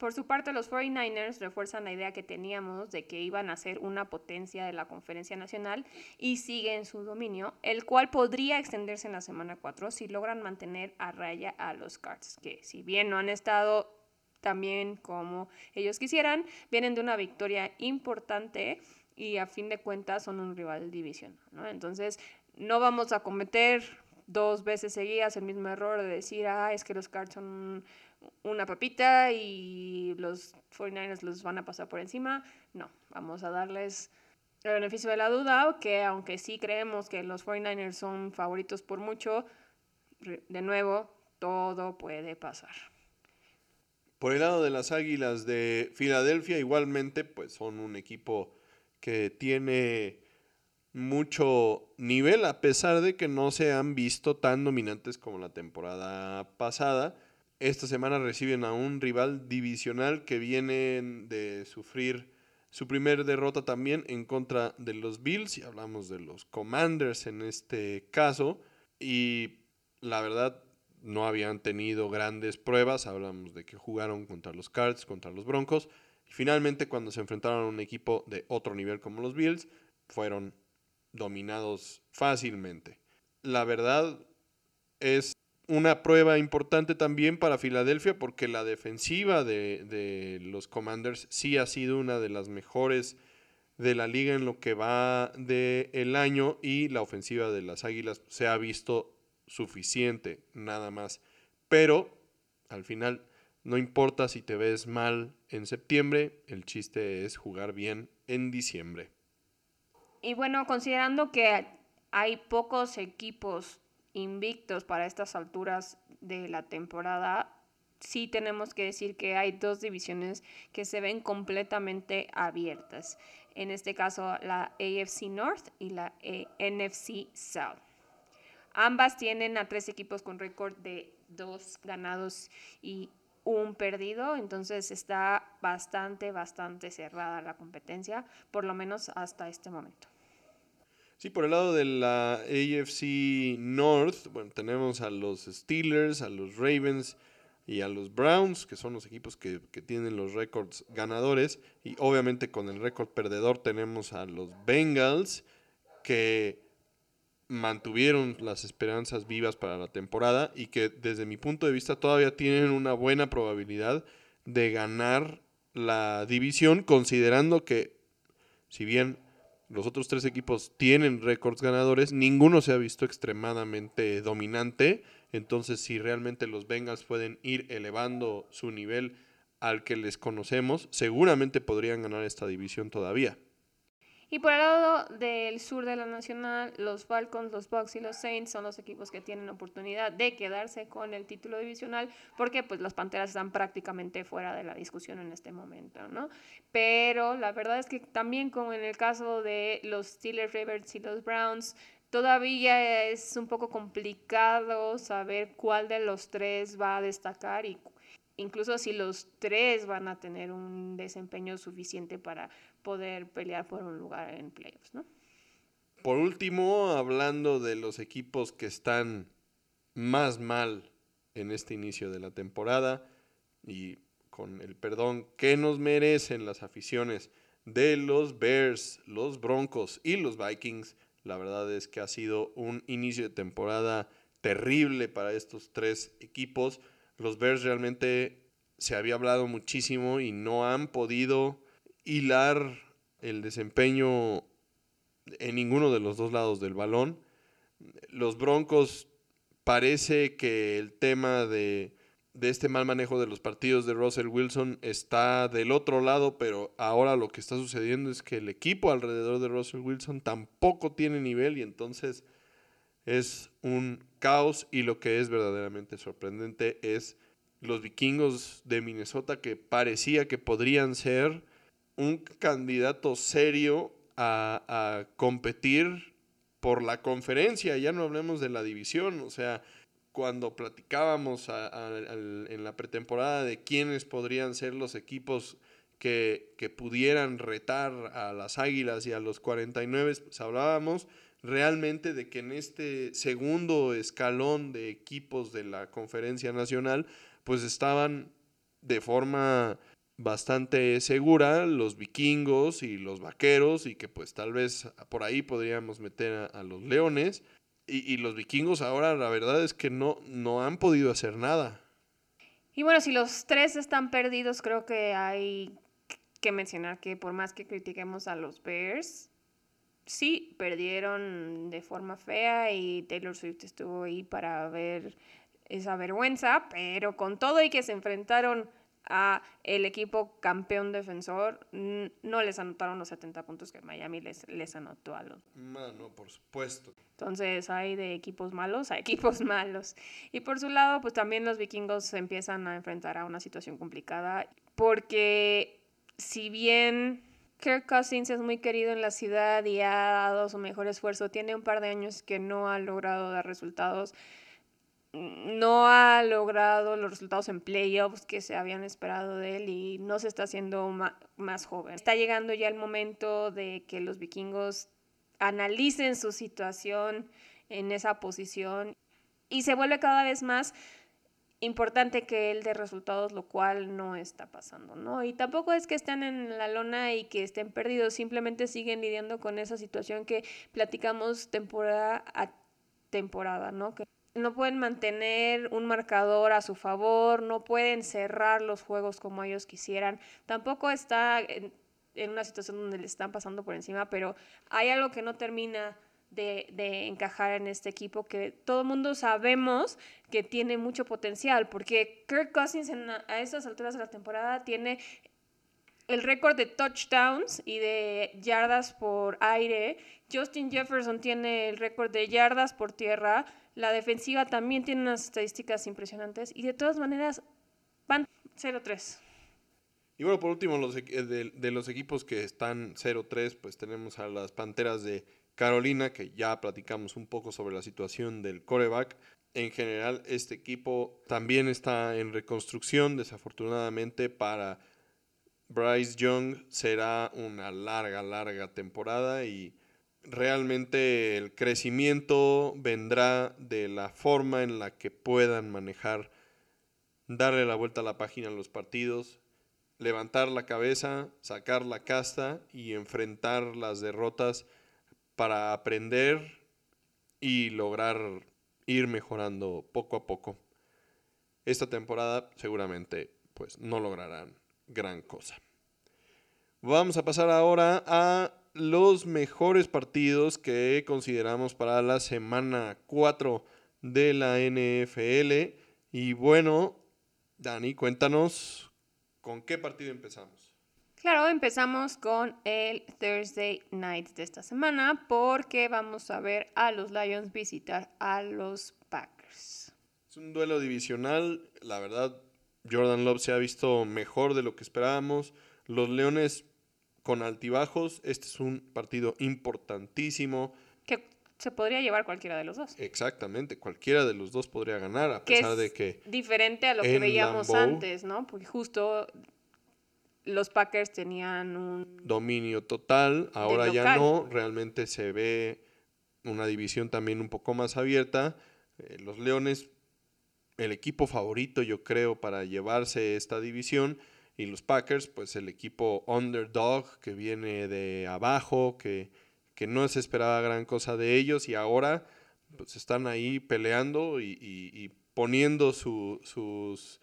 Por su parte, los 49ers refuerzan la idea que teníamos de que iban a ser una potencia de la conferencia nacional y siguen su dominio, el cual podría extenderse en la semana 4 si logran mantener a raya a los Cards, que si bien no han estado tan bien como ellos quisieran, vienen de una victoria importante y a fin de cuentas son un rival divisional. ¿no? Entonces, no vamos a cometer dos veces seguidas el mismo error de decir, ah, es que los Cards son una papita y los 49ers los van a pasar por encima. No, vamos a darles el beneficio de la duda, que aunque sí creemos que los 49ers son favoritos por mucho, de nuevo, todo puede pasar. Por el lado de las Águilas de Filadelfia, igualmente, pues son un equipo que tiene mucho nivel, a pesar de que no se han visto tan dominantes como la temporada pasada. Esta semana reciben a un rival divisional que viene de sufrir su primer derrota también en contra de los Bills, y hablamos de los Commanders en este caso, y la verdad no habían tenido grandes pruebas, hablamos de que jugaron contra los Cards, contra los Broncos, y finalmente cuando se enfrentaron a un equipo de otro nivel como los Bills, fueron dominados fácilmente. La verdad es una prueba importante también para Filadelfia porque la defensiva de, los Commanders sí ha sido una de las mejores de la liga en lo que va del el año y la ofensiva de las Águilas se ha visto suficiente, nada más. Pero al final no importa si te ves mal en septiembre, el chiste es jugar bien en diciembre. Y bueno, considerando que hay pocos equipos invictos para estas alturas de la temporada, sí tenemos que decir que hay dos divisiones que se ven completamente abiertas. En este caso, la AFC North y la NFC South. Ambas tienen a tres equipos con récord de dos ganados y un perdido, entonces está bastante, bastante cerrada la competencia, por lo menos hasta este momento. Sí, por el lado de la AFC North, bueno, tenemos a los Steelers, a los Ravens y a los Browns, que son los equipos que, tienen los récords ganadores. Y obviamente con el récord perdedor tenemos a los Bengals, que mantuvieron las esperanzas vivas para la temporada y que desde mi punto de vista todavía tienen una buena probabilidad de ganar la división, considerando que si bien los otros tres equipos tienen récords ganadores, ninguno se ha visto extremadamente dominante. Entonces, si realmente los Bengals pueden ir elevando su nivel al que les conocemos, seguramente podrían ganar esta división todavía. Y por el lado del sur de la Nacional, los Falcons, los Bucks y los Saints son los equipos que tienen oportunidad de quedarse con el título divisional porque pues las Panteras están prácticamente fuera de la discusión en este momento, ¿no? Pero la verdad es que también como en el caso de los Steelers, Ravens y los Browns, todavía es un poco complicado saber cuál de los tres va a destacar y incluso si los tres van a tener un desempeño suficiente para poder pelear por un lugar en playoffs, ¿no? Por último, hablando de los equipos que están más mal en este inicio de la temporada y con el perdón que nos merecen las aficiones de los Bears, los Broncos y los Vikings, la verdad es que ha sido un inicio de temporada terrible para estos tres equipos. Los Bears realmente se había hablado muchísimo y no han podido hilar el desempeño en ninguno de los dos lados del balón. Los Broncos parece que el tema de, este mal manejo de los partidos de Russell Wilson está del otro lado, pero ahora lo que está sucediendo es que el equipo alrededor de Russell Wilson tampoco tiene nivel y entonces es un caos y lo que es verdaderamente sorprendente es los vikingos de Minnesota que parecía que podrían ser un candidato serio a, a competir por la conferencia, ya no hablemos de la división, o sea, cuando platicábamos en la pretemporada de quiénes podrían ser los equipos que, que, pudieran retar a las Águilas y a los 49, pues hablábamos realmente de que en este segundo escalón de equipos de la conferencia nacional, pues estaban de forma bastante segura los vikingos y los vaqueros y que pues tal vez por ahí podríamos meter a, los leones y, los vikingos ahora la verdad es que no, no han podido hacer nada. Y bueno, si los tres están perdidos, creo que hay que mencionar que por más que critiquemos a los Bears, sí, perdieron de forma fea y Taylor Swift estuvo ahí para ver esa vergüenza, pero con todo y que se enfrentaron a el equipo campeón defensor, no les anotaron los 70 puntos que Miami les, les anotó a los. No, por supuesto. Entonces hay de equipos malos a equipos [laughs] malos. Y por su lado, pues también los vikingos se empiezan a enfrentar a una situación complicada porque si bien Kirk Cousins es muy querido en la ciudad y ha dado su mejor esfuerzo, tiene un par de años que no ha logrado dar resultados no ha logrado los resultados en playoffs que se habían esperado de él y no se está haciendo más joven. Está llegando ya el momento de que los vikingos analicen su situación en esa posición y se vuelve cada vez más importante que él dé resultados, lo cual no está pasando, ¿no? Y tampoco es que estén en la lona y que estén perdidos, simplemente siguen lidiando con esa situación que platicamos temporada a temporada, ¿no? Que no pueden mantener un marcador a su favor, no pueden cerrar los juegos como ellos quisieran. Tampoco está en, una situación donde le están pasando por encima, pero hay algo que no termina de, encajar en este equipo que todo el mundo sabemos que tiene mucho potencial, porque Kirk Cousins a estas alturas de la temporada tiene el récord de touchdowns y de yardas por aire. Justin Jefferson tiene el récord de yardas por tierra. La defensiva también tiene unas estadísticas impresionantes y de todas maneras van 0-3. Y bueno, por último, los, de, de los equipos que están 0-3, pues tenemos a las Panteras de Carolina, que ya platicamos un poco sobre la situación del coreback. En general, este equipo también está en reconstrucción, desafortunadamente para Bryce Young será una larga, larga temporada y realmente el crecimiento vendrá de la forma en la que puedan manejar, darle la vuelta a la página a los partidos, levantar la cabeza, sacar la casta y enfrentar las derrotas para aprender y lograr ir mejorando poco a poco. Esta temporada seguramente pues no lograrán gran cosa. Vamos a pasar ahora a los mejores partidos que consideramos para la semana 4 de la NFL. Y bueno, Dani, cuéntanos con qué partido empezamos. Claro, empezamos con el Thursday Night de esta semana porque vamos a ver a los Lions visitar a los Packers. Es un duelo divisional, la verdad, Jordan Love se ha visto mejor de lo que esperábamos. Los Leones con altibajos. Este es un partido importantísimo. Que se podría llevar cualquiera de los dos. Exactamente, cualquiera de los dos podría ganar, a pesar de que. Diferente a lo que veíamos antes, ¿no? Porque justo los Packers tenían un. Dominio total, ahora ya no. Realmente se ve una división también un poco más abierta. Eh, los Leones, el equipo favorito, yo creo, para llevarse esta división y los Packers, pues el equipo underdog que viene de abajo, que, no se esperaba gran cosa de ellos y ahora pues están ahí peleando y, poniendo sus,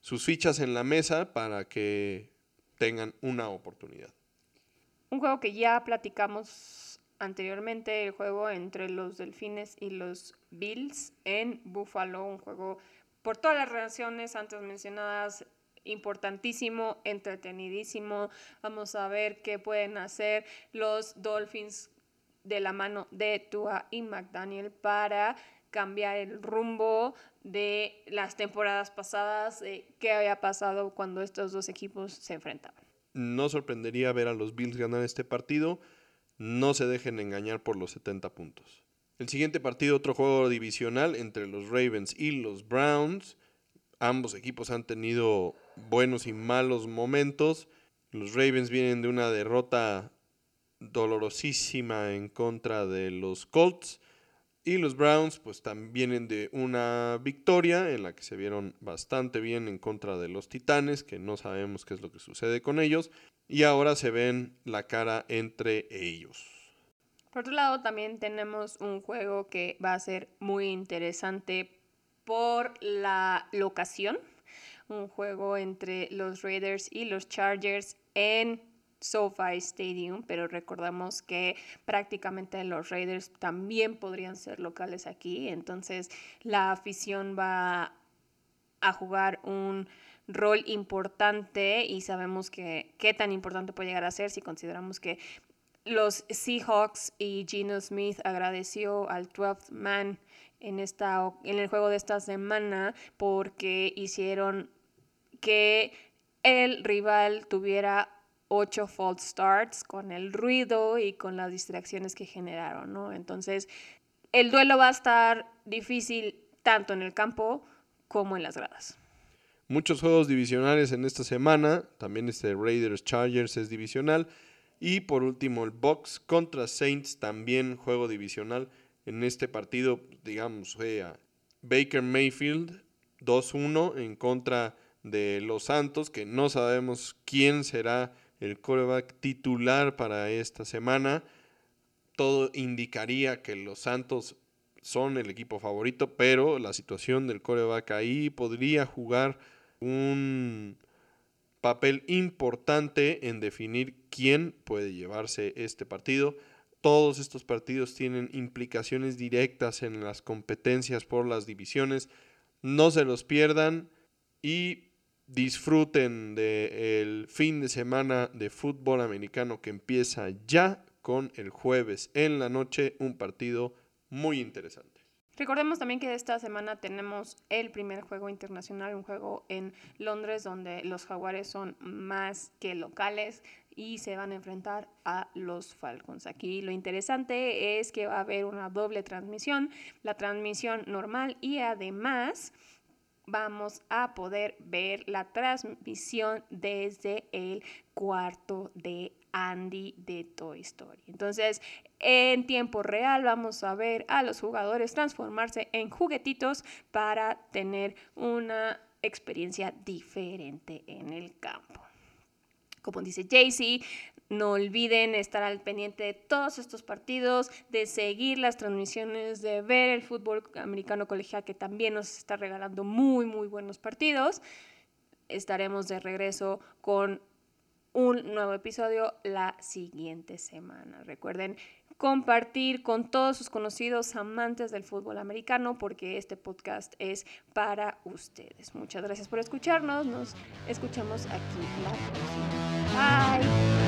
sus fichas en la mesa para que tengan una oportunidad. Un juego que ya platicamos anteriormente, el juego entre los Delfines y los Bills en Buffalo, un juego por todas las relaciones antes mencionadas, importantísimo, entretenidísimo. Vamos a ver qué pueden hacer los Dolphins de la mano de Tua y McDaniel para cambiar el rumbo de las temporadas pasadas, qué había pasado cuando estos dos equipos se enfrentaban. no sorprendería ver a los Bills ganar este partido. No se dejen engañar por los 70 puntos. El siguiente partido, otro juego divisional entre los Ravens y los Browns. Ambos equipos han tenido buenos y malos momentos. Los Ravens vienen de una derrota dolorosísima en contra de los Colts. Y los Browns pues también vienen de una victoria en la que se vieron bastante bien en contra de los Titanes, que no sabemos qué es lo que sucede con ellos. Y ahora se ven la cara entre ellos. Por otro lado, también tenemos un juego que va a ser muy interesante por la locación. Un juego entre los Raiders y los Chargers en SoFi Stadium, pero recordamos que prácticamente los Raiders también podrían ser locales aquí, entonces la afición va a jugar un rol importante y sabemos que qué tan importante puede llegar a ser si consideramos que los Seahawks y Geno Smith agradeció al 12th man en, esta, en el juego de esta semana porque hicieron que el rival tuviera ocho false starts con el ruido y con las distracciones que generaron, ¿no? Entonces, el duelo va a estar difícil tanto en el campo como en las gradas. Muchos juegos divisionales en esta semana, también este Raiders Chargers es divisional. Y por último, el Box contra Saints, también juego divisional. En este partido, digamos, Baker Mayfield 2-1 en contra de los Santos, que no sabemos quién será el coreback titular para esta semana. Todo indicaría que los Santos son el equipo favorito, pero la situación del coreback ahí podría jugar un papel importante en definir quién puede llevarse este partido. Todos estos partidos tienen implicaciones directas en las competencias por las divisiones. No se los pierdan y disfruten del fin de semana de fútbol americano que empieza ya con el jueves en la noche, un partido muy interesante. Recordemos también que esta semana tenemos el primer juego internacional, un juego en Londres donde los jaguares son más que locales y se van a enfrentar a los Falcons. Aquí lo interesante es que va a haber una doble transmisión, la transmisión normal y además vamos a poder ver la transmisión desde el cuarto de Andy de Toy Story. Entonces, en tiempo real vamos a ver a los jugadores transformarse en juguetitos para tener una experiencia diferente en el campo. Como dice Jaycee, no olviden estar al pendiente de todos estos partidos, de seguir las transmisiones, de ver el fútbol americano colegial que también nos está regalando muy, muy buenos partidos. Estaremos de regreso con un nuevo episodio la siguiente semana. Recuerden compartir con todos sus conocidos amantes del fútbol americano porque este podcast es para ustedes. Muchas gracias por escucharnos. Nos escuchamos aquí la próxima. Bye.